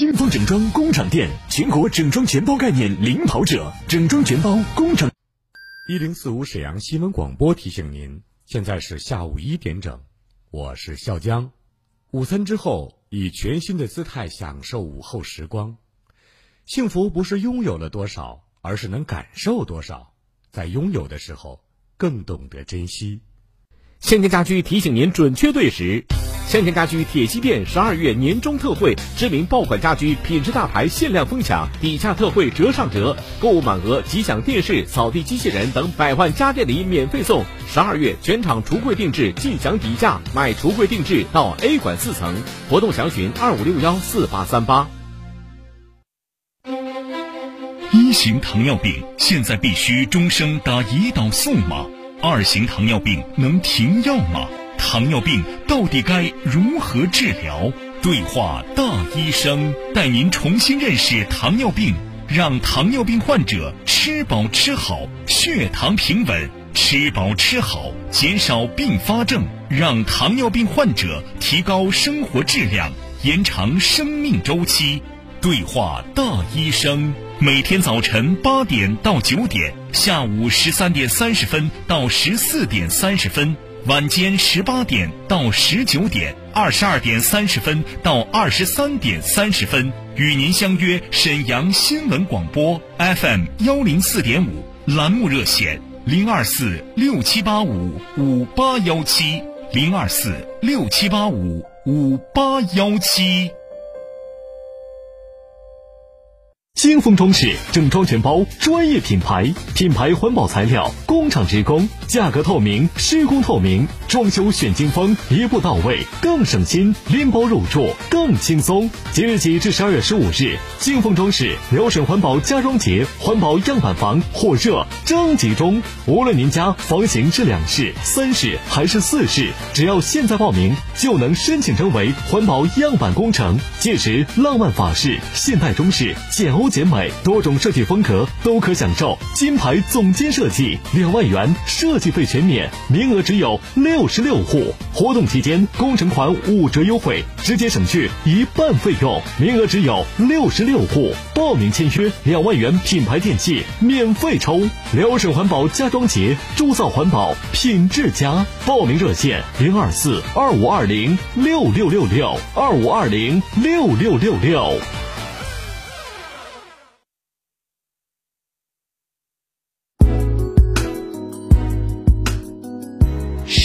金丰整装工厂店，全国整装全包概念领跑者，整装全包工厂。一零四五沈阳新闻广播提醒您，现在是下午一点整，我是笑江。午餐之后，以全新的姿态享受午后时光。幸福不是拥有了多少，而是能感受多少。在拥有的时候，更懂得珍惜。现代家居提醒您准确对时。先天家居铁西店十二月年终特惠，知名爆款家居品质大牌限量疯抢，底价特惠折上折，购物满额即享电视、扫地机器人等百万家电礼免费送。十二月全场橱柜定制尽享底价，买橱柜定制到 A 馆四层。活动详询二五六幺四八三八。一型糖尿病现在必须终生打胰岛素吗？二型糖尿病能停药吗？糖尿病到底该如何治疗？对话大医生，带您重新认识糖尿病，让糖尿病患者吃饱吃好，血糖平稳；吃饱吃好，减少并发症，让糖尿病患者提高生活质量，延长生命周期。对话大医生，每天早晨八点到九点，下午十三点三十分到十四点三十分。晚间十八点到十九点，二十二点三十分到二十三点三十分，与您相约沈阳新闻广播 FM 幺零四点五栏目热线零二四六七八五五八幺七零二四六七八五五八幺七。金丰装饰整装全包，专业品牌，品牌环保材料，工厂直供，价格透明，施工透明，装修选金丰，一步到位，更省心，拎包入住更轻松。即日起至十二月十五日，金丰装饰辽沈环保家装节环保样板房火热征集中，无论您家房型是两室、三室还是四室，只要现在报名，就能申请成为环保样板工程。届时，浪漫法式、现代中式、简欧欧。简美多种设计风格都可享受金牌总监设计两万元设计费全免，名额只有六十六户。活动期间工程款五折优惠，直接省去一半费用，名额只有六十六户。报名签约两万元品牌电器免费抽。辽沈环保家装节，铸造环保品质佳。报名热线零二四二五二零六六六六二五二零六六六六。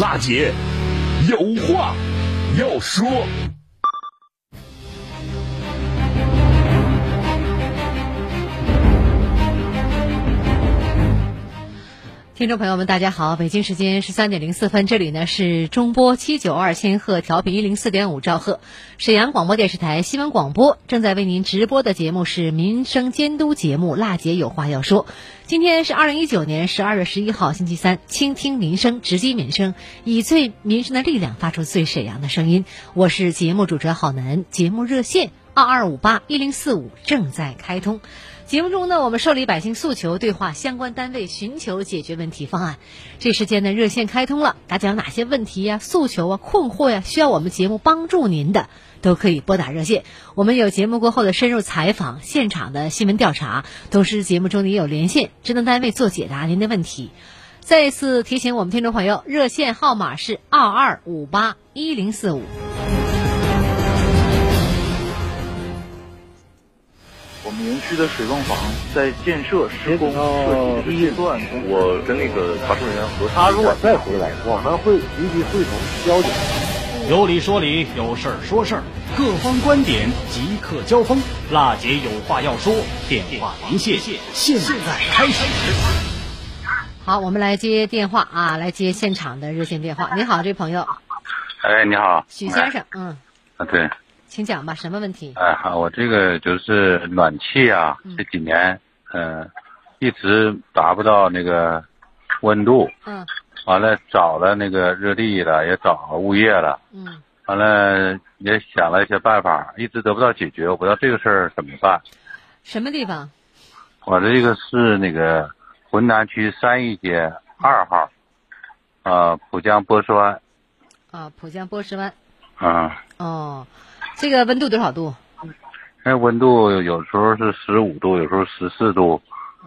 辣姐，有话要说。听众朋友们，大家好，北京时间十三点零四分，这里呢是中波七九二千赫调频一零四点五兆赫，沈阳广播电视台新闻广播正在为您直播的节目是民生监督节目《辣姐有话要说》。今天是二零一九年十二月十一号，星期三，倾听民生，直击民生，以最民生的力量发出最沈阳的声音。我是节目主持人郝楠，节目热线二二五八一零四五正在开通。节目中呢，我们受理百姓诉求，对话相关单位，寻求解决问题方案。这时间呢，热线开通了，大家有哪些问题呀、诉求啊、困惑呀，需要我们节目帮助您的，都可以拨打热线。我们有节目过后的深入采访、现场的新闻调查，同时节目中也有连线职能单位做解答您的问题。再一次提醒我们听众朋友，热线号码是二二五八一零四五。我们园区的水泵房在建设施工设计阶段，我跟那个查收人员核他如果再回来，我们会立即会同交警。有理说理，有事儿说事儿，各方观点即刻交锋。辣姐有话要说，电话连线现在开始。好，我们来接电话啊，来接现场的热线电话。你好，这位朋友。哎，你好，许先生，嗯。啊，对。请讲吧，什么问题？哎，好，我这个就是暖气啊，这几年嗯，一直达不到那个温度。嗯。完了，找了那个热力了，也找物业了。嗯。完了，也想了一些办法，一直得不到解决。我不知道这个事儿怎么办。什么地方？我这个是那个浑南区三义街二号，啊，浦江波斯湾。啊，浦江波斯湾。啊。哦。这个温度多少度？那温度有时候是十五度，有时候十四度，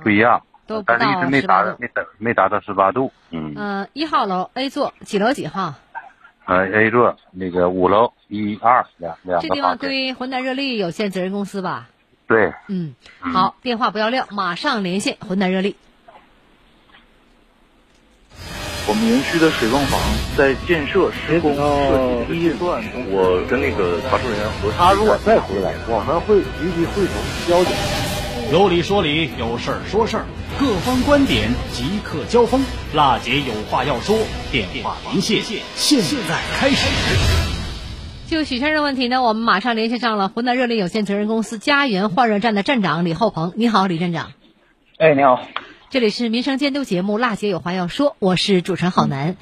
不一样。都但是一直没达到，没达没达到十八度。嗯。嗯，一号楼 A 座几楼几号？呃，A 座那个五楼一二两两个这地方归浑南热力有限责任公司吧？对。嗯，好，电话不要撂，马上连线浑南热力。我们园区的水泵房在建设施工设计阶段，我跟那个查收人员核他如果再回来，我们会立即会同交警。有理说理，有事儿说事儿，各方观点即刻交锋。辣姐有话要说，电话连线现在开始。就许先生问题呢，我们马上联系上了湖南热力有限责任公司家园换热站的站长李厚鹏。你好，李站长。哎，你好。这里是民生监督节目《辣姐有话要说》，我是主持人郝楠。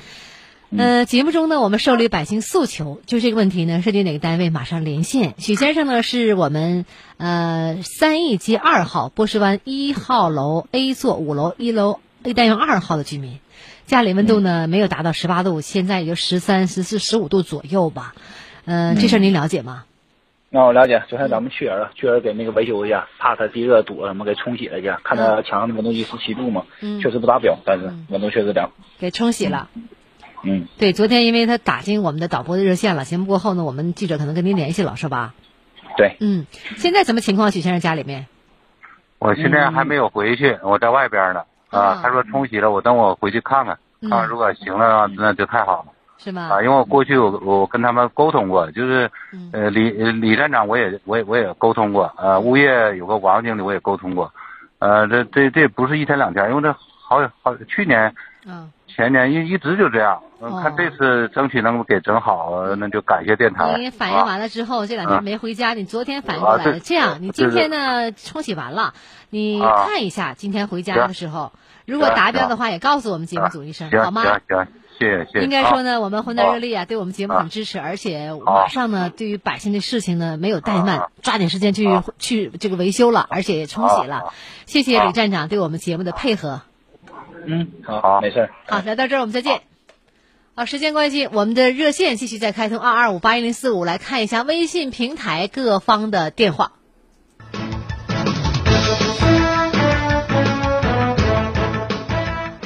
呃，节目中呢，我们受理百姓诉求，就这个问题呢，涉及哪个单位，马上连线。许先生呢，是我们呃三义街二号波斯湾一号楼 A 座五楼一楼 A 单元二号的居民，家里温度呢没有达到十八度，现在也就十三、十四、十五度左右吧。呃，这事儿您了解吗？那我了解，昨天咱们去人了，去人给那个维修一下，怕它地热堵了，什么给冲洗了一下，看它墙上的温度计十七度嘛，确实不达标，但是温度确实凉。给冲洗了。嗯。对，昨天因为他打进我们的导播的热线了，节目过后呢，我们记者可能跟您联系了，是吧？对。嗯，现在什么情况？许先生家里面？我现在还没有回去，我在外边呢。啊。他说冲洗了，我等我回去看看，看看如果行了，那就太好了。是吗？啊，因为我过去我我跟他们沟通过，就是呃李李站长我也我也我也沟通过，呃物业有个王经理我也沟通过，呃这这这不是一天两天，因为这好好去年，嗯前年一一直就这样，看这次争取能给整好，那就感谢电台。你反映完了之后，这两天没回家，你昨天反映过来了，这样你今天呢冲洗完了，你看一下今天回家的时候，如果达标的话，也告诉我们节目组一声，好吗？行行。谢谢谢谢。应该说呢，我们湖南热力啊，对我们节目很支持，而且马上呢，对于百姓的事情呢，没有怠慢，抓紧时间去去这个维修了，而且也冲洗了。谢谢李站长对我们节目的配合。嗯，好，没事。好，来到这儿我们再见。好，时间关系，我们的热线继续在开通二二五八一零四五，来看一下微信平台各方的电话。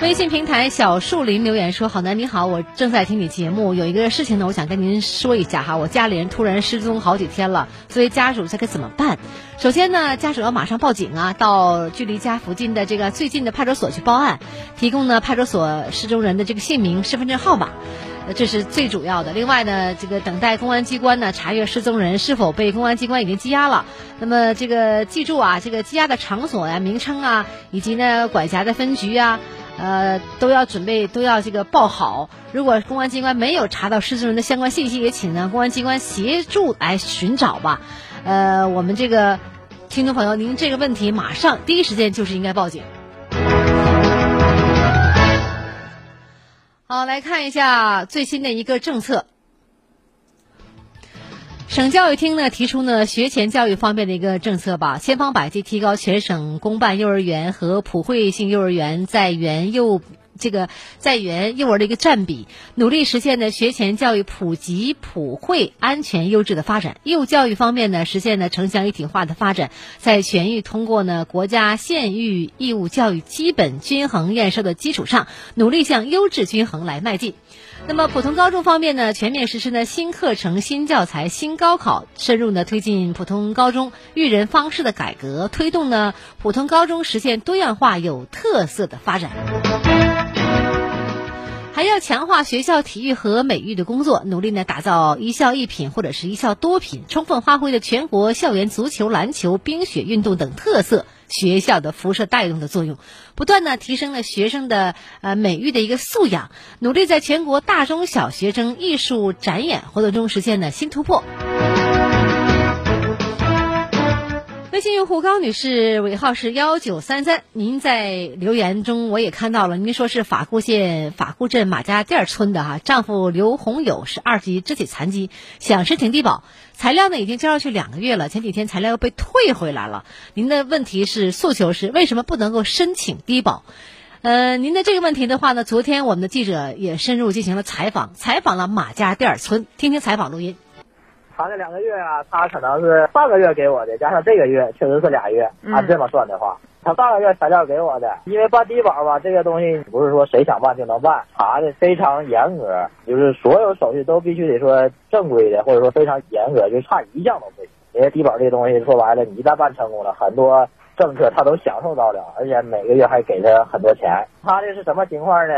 微信平台小树林留言说：“好男你好，我正在听你节目，有一个事情呢，我想跟您说一下哈。我家里人突然失踪好几天了，作为家属这该怎么办？首先呢，家属要马上报警啊，到距离家附近的这个最近的派出所去报案，提供呢派出所失踪人的这个姓名、身份证号码，这是最主要的。另外呢，这个等待公安机关呢查阅失踪人是否被公安机关已经羁押了。那么这个记住啊，这个羁押的场所呀、名称啊，以及呢管辖的分局啊。”呃，都要准备，都要这个报好。如果公安机关没有查到失踪人的相关信息，也请呢公安机关协助来寻找吧。呃，我们这个听众朋友，您这个问题马上第一时间就是应该报警。好，来看一下最新的一个政策。省教育厅呢提出呢学前教育方面的一个政策吧，千方百计提高全省公办幼儿园和普惠性幼儿园在园幼这个在园幼儿的一个占比，努力实现呢学前教育普及、普惠、安全、优质的发展。义务教育方面呢，实现呢城乡一体化的发展，在全域通过呢国家县域义务教育基本均衡验收的基础上，努力向优质均衡来迈进。那么普通高中方面呢，全面实施呢新课程、新教材、新高考，深入呢推进普通高中育人方式的改革，推动呢普通高中实现多样化、有特色的发展。还要强化学校体育和美育的工作，努力呢打造一校一品或者是一校多品，充分发挥了全国校园足球、篮球、冰雪运动等特色。学校的辐射带动的作用，不断的提升了学生的呃美育的一个素养，努力在全国大中小学生艺术展演活动中实现了新突破。微信用户高女士尾号是幺九三三，您在留言中我也看到了，您说是法库县法库镇马家店村的哈，丈夫刘洪友是二级肢体残疾，想申请低保，材料呢已经交上去两个月了，前几天材料又被退回来了。您的问题是诉求是为什么不能够申请低保？呃，您的这个问题的话呢，昨天我们的记者也深入进行了采访，采访了马家店村，听听采访录音。他这两个月啊，他可能是上个月给我的，加上这个月确实是俩月。按这么算的话，他上个月材料给我的，因为办低保吧，这个东西不是说谁想办就能办，查的非常严格，就是所有手续都必须得说正规的，或者说非常严格，就差一项都不行。因为低保这东西说白了，你一旦办成功了，很多。政策他都享受到了，而且每个月还给他很多钱。他这是什么情况呢？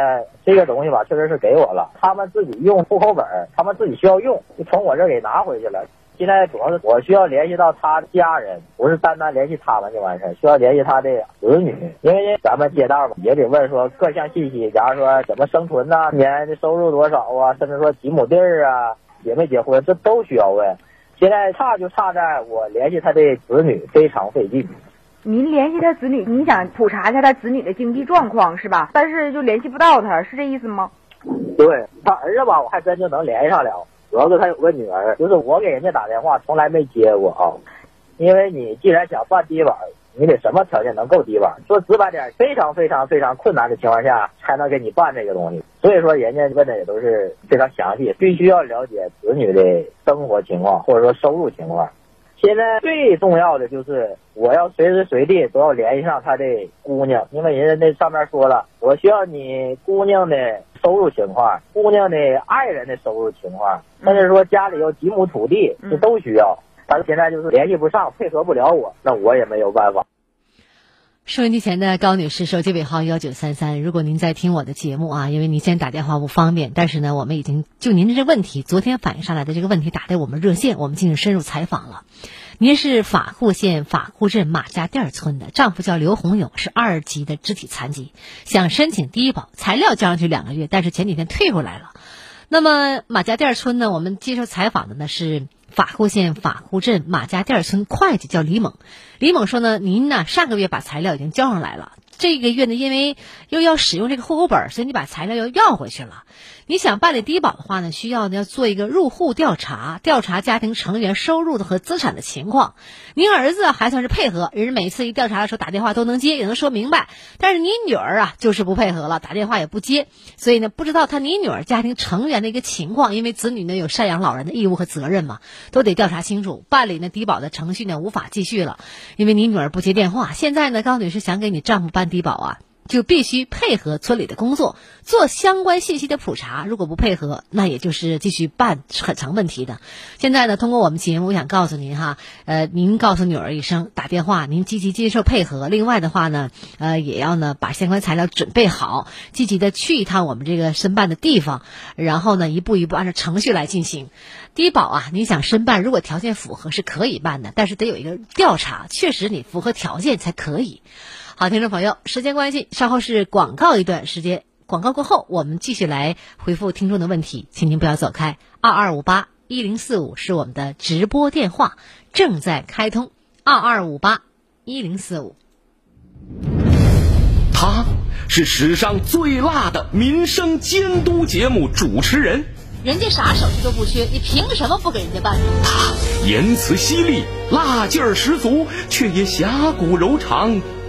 这个东西吧，确实是给我了。他们自己用户口本，他们自己需要用，就从我这儿给拿回去了。现在主要是我需要联系到他的家人，不是单单联系他们就完事儿，需要联系他的子女。因为咱们街道嘛，也得问说各项信息，假如说怎么生存呐，年的收入多少啊，甚至说几亩地啊，结没结婚，这都需要问。现在差就差在我联系他的子女非常费劲。您联系他子女，你想普查一下他子女的经济状况是吧？但是就联系不到他，是这意思吗？对他儿子吧，我还真就能联系上了。主要是他有个女儿，就是我给人家打电话从来没接过啊。因为你既然想办低保，你得什么条件能够低保？说直白点，非常非常非常困难的情况下才能给你办这个东西。所以说人家问的也都是非常详细，必须要了解子女的生活情况或者说收入情况。现在最重要的就是，我要随时随地都要联系上他的姑娘，因为人家那上面说了，我需要你姑娘的收入情况，姑娘的爱人的收入情况，甚至说家里有几亩土地，这都需要。但是现在就是联系不上，配合不了我，那我也没有办法。收音机前的高女士，手机尾号幺九三三。如果您在听我的节目啊，因为您现在打电话不方便，但是呢，我们已经就您的这问题，昨天反映上来的这个问题打在我们热线，我们进行深入采访了。您是法库县法库镇马家店村的，丈夫叫刘洪勇，是二级的肢体残疾，想申请低保，材料交上去两个月，但是前几天退回来了。那么马家店村呢，我们接受采访的呢是。法库县法库镇马家店村会计叫李猛，李猛说呢，您呢上个月把材料已经交上来了。这个月呢，因为又要使用这个户口本，所以你把材料又要回去了。你想办理低保的话呢，需要呢要做一个入户调查，调查家庭成员收入的和资产的情况。您儿子还算是配合，人每次一调查的时候打电话都能接，也能说明白。但是你女儿啊，就是不配合了，打电话也不接。所以呢，不知道他你女儿家庭成员的一个情况，因为子女呢有赡养老人的义务和责任嘛，都得调查清楚。办理呢低保的程序呢无法继续了，因为你女儿不接电话。现在呢，高女士想给你丈夫办低保啊。就必须配合村里的工作，做相关信息的普查。如果不配合，那也就是继续办是很成问题的。现在呢，通过我们节目，我想告诉您哈，呃，您告诉女儿一声，打电话，您积极接受配合。另外的话呢，呃，也要呢把相关材料准备好，积极的去一趟我们这个申办的地方，然后呢一步一步按照程序来进行。低保啊，你想申办，如果条件符合是可以办的，但是得有一个调查，确实你符合条件才可以。好，听众朋友，时间关系，稍后是广告一段时间。广告过后，我们继续来回复听众的问题，请您不要走开。二二五八一零四五是我们的直播电话，正在开通。二二五八一零四五。他是史上最辣的民生监督节目主持人，人家啥手续都不缺，你凭什么不给人家办？他言辞犀利，辣劲儿十足，却也侠骨柔肠。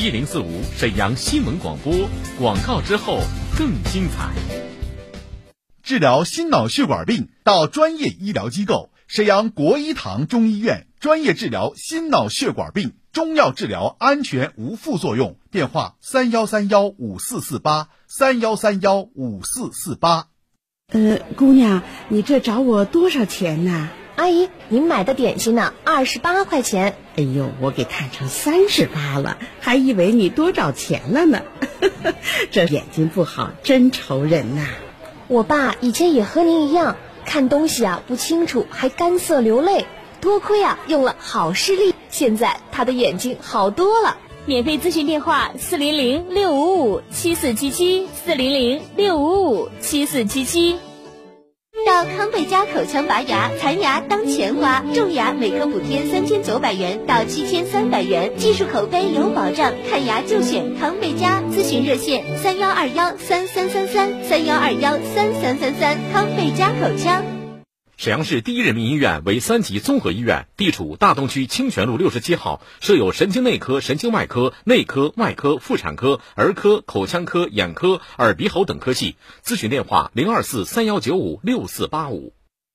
一零四五沈阳新闻广播广告之后更精彩。治疗心脑血管病到专业医疗机构沈阳国医堂中医院，专业治疗心脑血管病，中药治疗安全无副作用。电话：三幺三幺五四四八三幺三幺五四四八。呃，姑娘，你这找我多少钱呢？阿姨，您买的点心呢？二十八块钱。哎呦，我给看成三十八了，还以为你多找钱了呢。这眼睛不好，真愁人呐。我爸以前也和您一样，看东西啊不清楚，还干涩流泪。多亏啊用了好视力，现在他的眼睛好多了。免费咨询电话：四零零六五五七四七七，四零零六五五七四七七。到康贝佳口腔拔牙，残牙当钱花，种牙每颗补贴三千九百元到七千三百元，技术口碑有保障，看牙就选康贝佳。咨询热线：三幺二幺三三三三三幺二幺三三三三。康贝佳口腔。沈阳市第一人民医院为三级综合医院，地处大东区清泉路六十七号，设有神经内科、神经外科、内科、外科、妇产科、儿科、口腔科、眼科、耳鼻喉等科系。咨询电话：零二四三幺九五六四八五。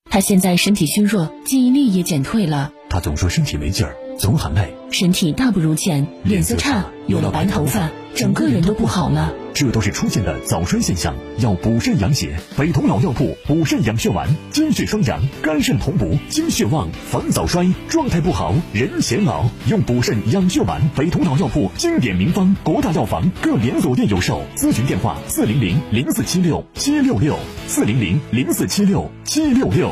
他现在身体虚弱，记忆力也减退了。他总说身体没劲儿，总喊累，身体大不如前，脸色差，有了白头发，整个人都不好了。这都是出现的早衰现象，要补肾养血。北同老药铺补肾养血丸，精血双阳，肝肾同补，精血旺，防早衰，状态不好人显老。用补肾养血丸，北同老药铺经典名方，国大药房各连锁店有售。咨询电话：四零零零四七六七六六，四零零零四七六七六六。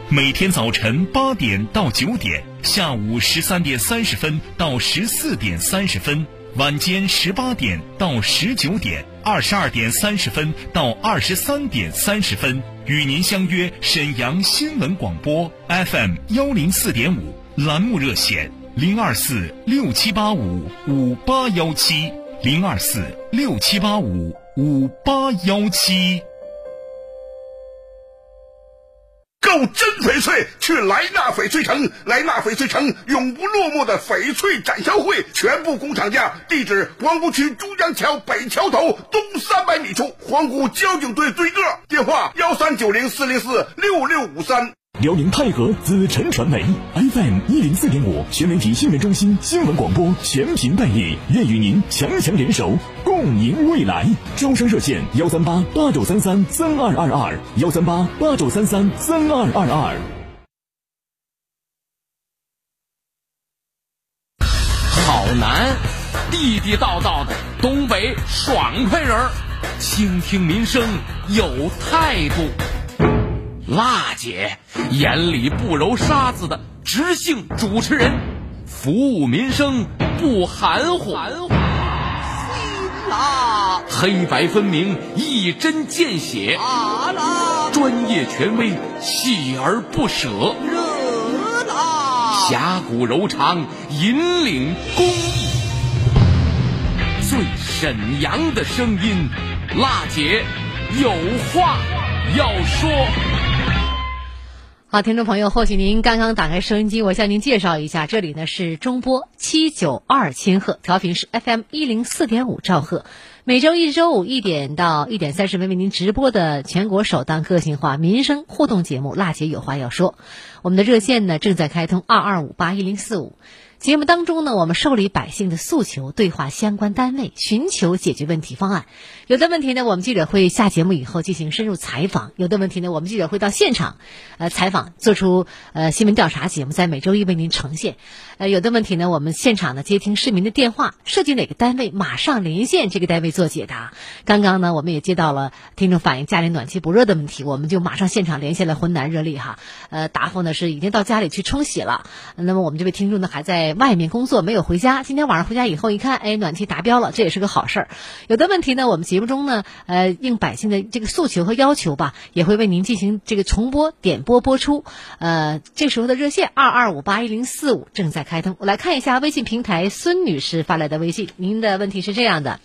每天早晨八点到九点，下午十三点三十分到十四点三十分。晚间十八点到十九点，二十二点三十分到二十三点三十分，与您相约沈阳新闻广播 FM 幺零四点五栏目热线零二四六七八五五八幺七零二四六七八五五八幺七。购真翡翠，去莱纳翡翠城。莱纳翡翠城永不落幕的翡翠展销会，全部工厂价。地址：黄沽区珠江桥北桥头东三百米处，黄沽交警队对个。电话：幺三九零四零四六六五三。辽宁泰和紫辰传媒 FM 一零四点五全媒体新闻中心新闻广播全频代理，愿与您强强联手，共赢未来。招商热线：幺三八八九三三三二二二，幺三八八九三三三二二二。好男，地地道道的东北爽快人儿，倾听民生有态度。辣姐眼里不揉沙子的直性主持人，服务民生不含糊，辣黑白分明，一针见血，专业权威，锲而不舍，热辣侠骨柔肠，引领公益，最沈阳的声音，辣姐有话要说。好，听众朋友，或许您刚刚打开收音机，我向您介绍一下，这里呢是中波七九二千赫，调频是 FM 一零四点五兆赫，每周一周五一点到一点三十分为您直播的全国首档个性化民生互动节目《辣姐有话要说》，我们的热线呢正在开通二二五八一零四五。节目当中呢，我们受理百姓的诉求，对话相关单位，寻求解决问题方案。有的问题呢，我们记者会下节目以后进行深入采访；有的问题呢，我们记者会到现场，呃，采访，做出呃新闻调查节目，在每周一为您呈现。呃，有的问题呢，我们现场呢接听市民的电话，涉及哪个单位，马上连线这个单位做解答。刚刚呢，我们也接到了听众反映家里暖气不热的问题，我们就马上现场连线了浑南热力哈。呃，答复呢是已经到家里去冲洗了。那么我们这位听众呢还在。外面工作没有回家，今天晚上回家以后一看，哎，暖气达标了，这也是个好事儿。有的问题呢，我们节目中呢，呃，应百姓的这个诉求和要求吧，也会为您进行这个重播点播播出。呃，这时候的热线二二五八一零四五正在开通。我来看一下微信平台孙女士发来的微信，您的问题是这样的，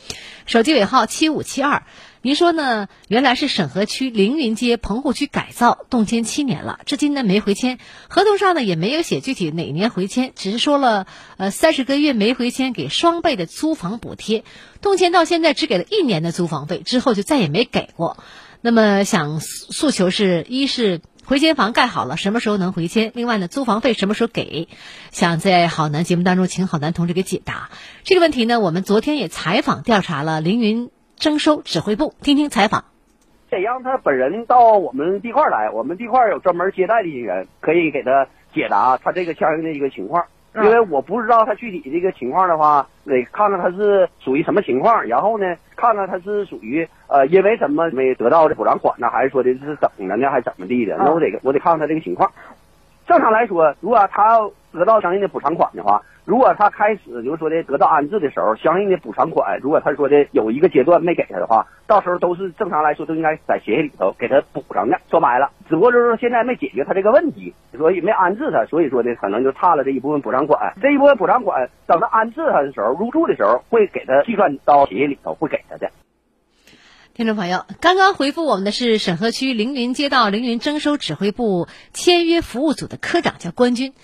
手机尾号七五七二。您说呢？原来是沈河区凌云街棚户区改造动迁七年了，至今呢没回迁，合同上呢也没有写具体哪年回迁，只是说了呃三十个月没回迁给双倍的租房补贴，动迁到现在只给了一年的租房费，之后就再也没给过。那么想诉求是一是回迁房盖好了什么时候能回迁？另外呢租房费什么时候给？想在好男节目当中请好男同志给解答这个问题呢？我们昨天也采访调查了凌云。征收指挥部，听听采访。得让他本人到我们地块来，我们地块有专门接待的人员，可以给他解答他这个相应的一个情况。因为我不知道他具体这个情况的话，得看看他是属于什么情况，然后呢，看看他是属于呃因为什么没得到的补偿款呢，还是说的是怎么着呢，还是怎么地的？那我得我得看看他这个情况。正常来说，如果他要得到相应的补偿款的话。如果他开始就是说的得到安置的时候，相应的补偿款，如果他说的有一个阶段没给他的话，到时候都是正常来说都应该在协议里头给他补上的。说白了，只不过就是说现在没解决他这个问题，所以没安置他，所以说呢可能就差了这一部分补偿款。这一部分补偿款等他安置他的时候，入住的时候会给他计算到协议里头会给他的。听众朋友，刚刚回复我们的是沈河区凌云街道凌云征收指挥部签约服务组的科长，叫关军。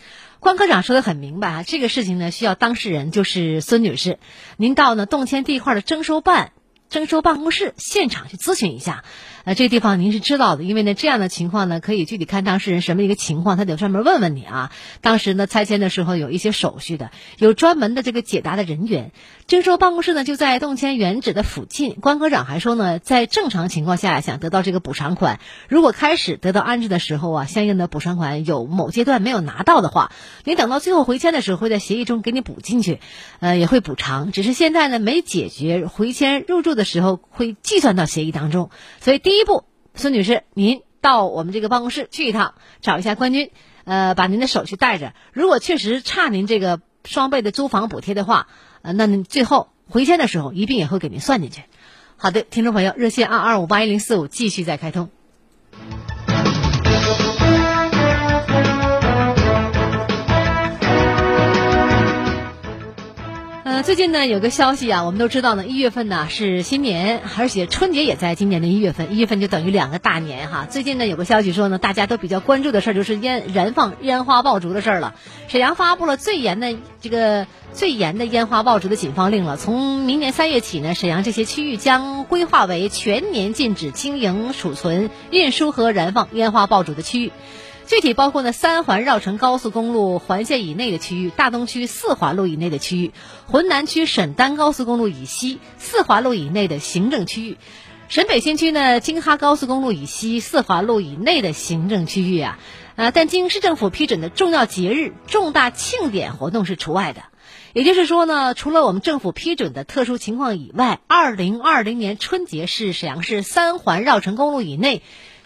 关科长说的很明白啊，这个事情呢需要当事人就是孙女士，您到呢动迁地块的征收办、征收办公室现场去咨询一下。呃，这个地方您是知道的，因为呢，这样的情况呢，可以具体看当事人什么一个情况，他得专门问问你啊。当时呢，拆迁的时候有一些手续的，有专门的这个解答的人员。征收办公室呢就在动迁原址的附近。关科长还说呢，在正常情况下想得到这个补偿款，如果开始得到安置的时候啊，相应的补偿款有某阶段没有拿到的话，你等到最后回迁的时候会在协议中给你补进去，呃，也会补偿。只是现在呢没解决，回迁入住的时候会计算到协议当中，所以第。第一步，孙女士，您到我们这个办公室去一趟，找一下关军，呃，把您的手续带着。如果确实差您这个双倍的租房补贴的话，呃，那您最后回迁的时候一并也会给您算进去。好的，听众朋友，热线二二五八一零四五继续再开通。最近呢，有个消息啊，我们都知道呢，一月份呢是新年，而且春节也在今年的一月份，一月份就等于两个大年哈。最近呢，有个消息说呢，大家都比较关注的事儿就是烟燃放烟花爆竹的事儿了。沈阳发布了最严的这个最严的烟花爆竹的禁放令了，从明年三月起呢，沈阳这些区域将规划为全年禁止经营、储存、运输和燃放烟花爆竹的区域。具体包括呢，三环绕城高速公路环线以内的区域，大东区四环路以内的区域，浑南区沈丹高速公路以西四环路以内的行政区域，沈北新区呢京哈高速公路以西四环路以内的行政区域啊，呃，但经市政府批准的重要节日、重大庆典活动是除外的。也就是说呢，除了我们政府批准的特殊情况以外，二零二零年春节是沈阳市三环绕城公路以内。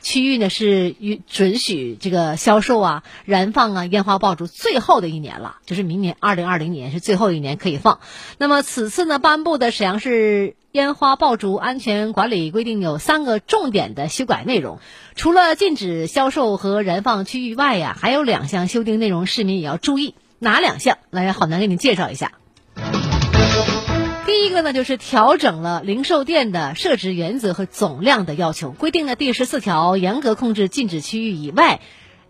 区域呢是允准许这个销售啊、燃放啊烟花爆竹最后的一年了，就是明年二零二零年是最后一年可以放。那么此次呢颁布的沈阳市烟花爆竹安全管理规定有三个重点的修改内容，除了禁止销售和燃放区域外呀，还有两项修订内容，市民也要注意。哪两项？来，好难给你介绍一下。第一个呢，就是调整了零售店的设置原则和总量的要求，规定了第十四条严格控制禁止区域以外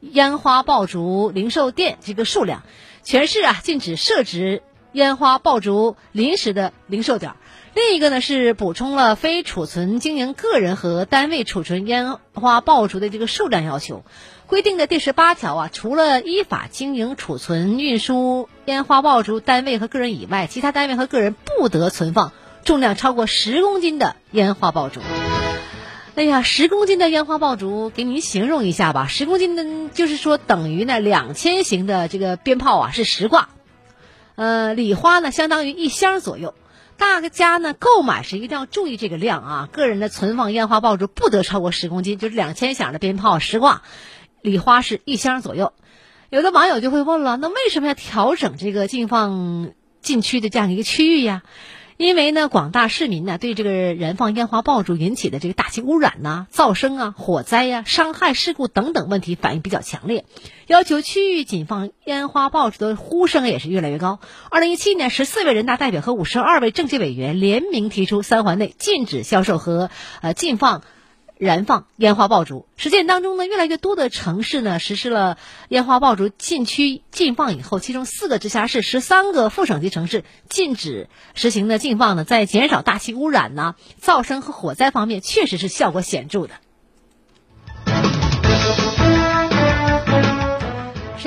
烟花爆竹零售店这个数量，全市啊禁止设置烟花爆竹临时的零售点，另一个呢是补充了非储存经营个人和单位储存烟花爆竹的这个数量要求。规定的第十八条啊，除了依法经营、储存、运输烟花爆竹单位和个人以外，其他单位和个人不得存放重量超过十公斤的烟花爆竹。哎呀，十公斤的烟花爆竹，给您形容一下吧。十公斤的，就是说等于呢两千型的这个鞭炮啊，是十挂。呃，礼花呢相当于一箱左右。大家呢购买时一定要注意这个量啊，个人的存放烟花爆竹不得超过十公斤，就是两千响的鞭炮十挂。礼花是一箱左右，有的网友就会问了，那为什么要调整这个禁放禁区的这样一个区域呀？因为呢，广大市民呢对这个燃放烟花爆竹引起的这个大气污染呐、噪声啊、火灾呀、伤害事故等等问题反应比较强烈，要求区域禁放烟花爆竹的呼声也是越来越高。二零一七年，十四位人大代表和五十二位政协委员联名提出，三环内禁止销售和呃禁放。燃放烟花爆竹，实践当中呢，越来越多的城市呢实施了烟花爆竹禁区禁放以后，其中四个直辖市、十三个副省级城市禁止实行的禁放呢，在减少大气污染呐、噪声和火灾方面，确实是效果显著的。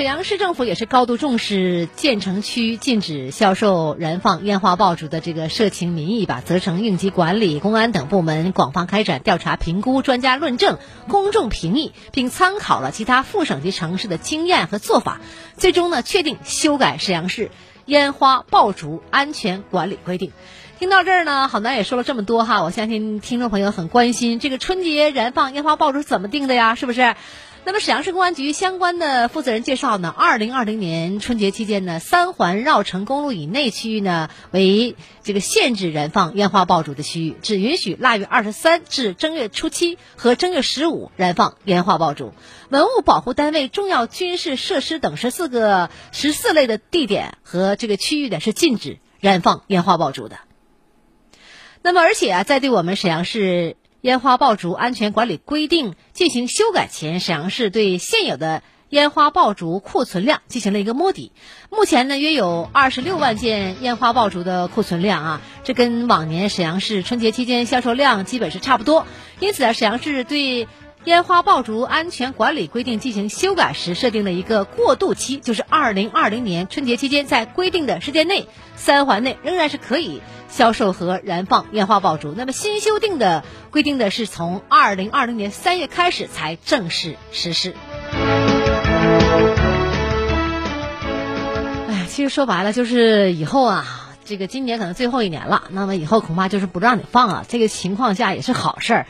沈阳市政府也是高度重视建成区禁止销售燃放烟花爆竹的这个社情民意吧，责成应急管理、公安等部门广泛开展调查评估、专家论证、公众评议，并参考了其他副省级城市的经验和做法，最终呢确定修改沈阳市烟花爆竹安全管理规定。听到这儿呢，好男也说了这么多哈，我相信听众朋友很关心这个春节燃放烟花爆竹怎么定的呀？是不是？那么沈阳市公安局相关的负责人介绍呢，二零二零年春节期间呢，三环绕城公路以内区域呢为这个限制燃放烟花爆竹的区域，只允许腊月二十三至正月初七和正月十五燃放烟花爆竹。文物保护单位、重要军事设施等十四个十四类的地点和这个区域呢是禁止燃放烟花爆竹的。那么，而且啊，在对我们沈阳市。烟花爆竹安全管理规定进行修改前，沈阳市对现有的烟花爆竹库存量进行了一个摸底。目前呢，约有二十六万件烟花爆竹的库存量啊，这跟往年沈阳市春节期间销售量基本是差不多。因此啊，沈阳市对烟花爆竹安全管理规定进行修改时，设定了一个过渡期，就是二零二零年春节期间，在规定的时间内，三环内仍然是可以。销售和燃放烟花爆竹，那么新修订的规定的是从二零二零年三月开始才正式实施。哎，其实说白了就是以后啊，这个今年可能最后一年了，那么以后恐怕就是不让你放了。这个情况下也是好事儿。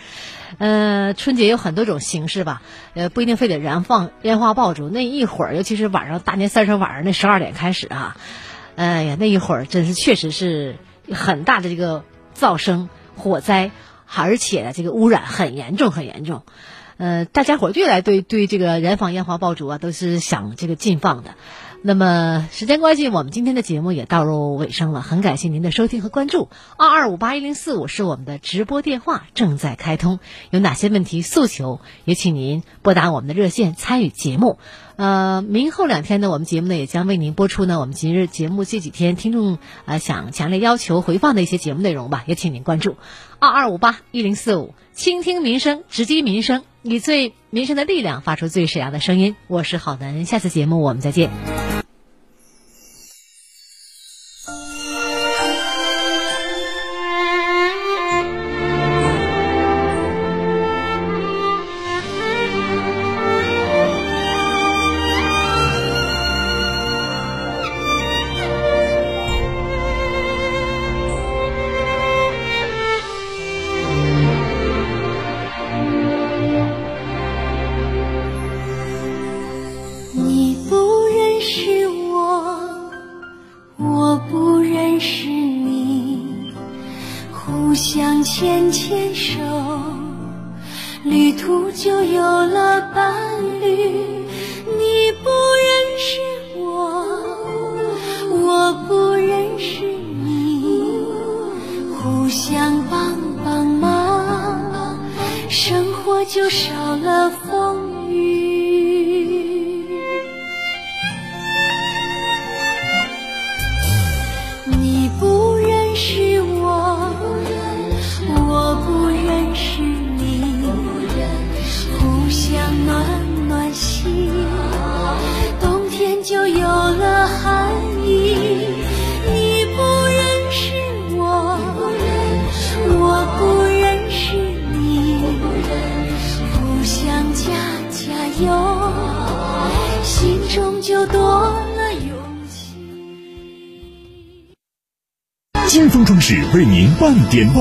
嗯，春节有很多种形式吧，呃，不一定非得燃放烟花爆竹。那一会儿，尤其是晚上大年三十晚上那十二点开始啊，哎呀，那一会儿真是确实是很大的这个噪声、火灾，而且，这个污染很严重，很严重。呃，大家伙儿越来对对这个燃放烟花爆竹啊，都是想这个禁放的。那么时间关系，我们今天的节目也到入尾声了。很感谢您的收听和关注。二二五八一零四五是我们的直播电话，正在开通。有哪些问题诉求，也请您拨打我们的热线参与节目。呃，明后两天呢，我们节目呢也将为您播出呢我们今日节目这几天听众呃想强烈要求回放的一些节目内容吧，也请您关注二二五八一零四五，倾听民生，直击民生，以最民生的力量发出最沈阳的声音。我是郝楠，下次节目我们再见。伴侣。你不认识我，我不认识你，互相帮帮忙，生活就少了风金丰装饰为您半点报。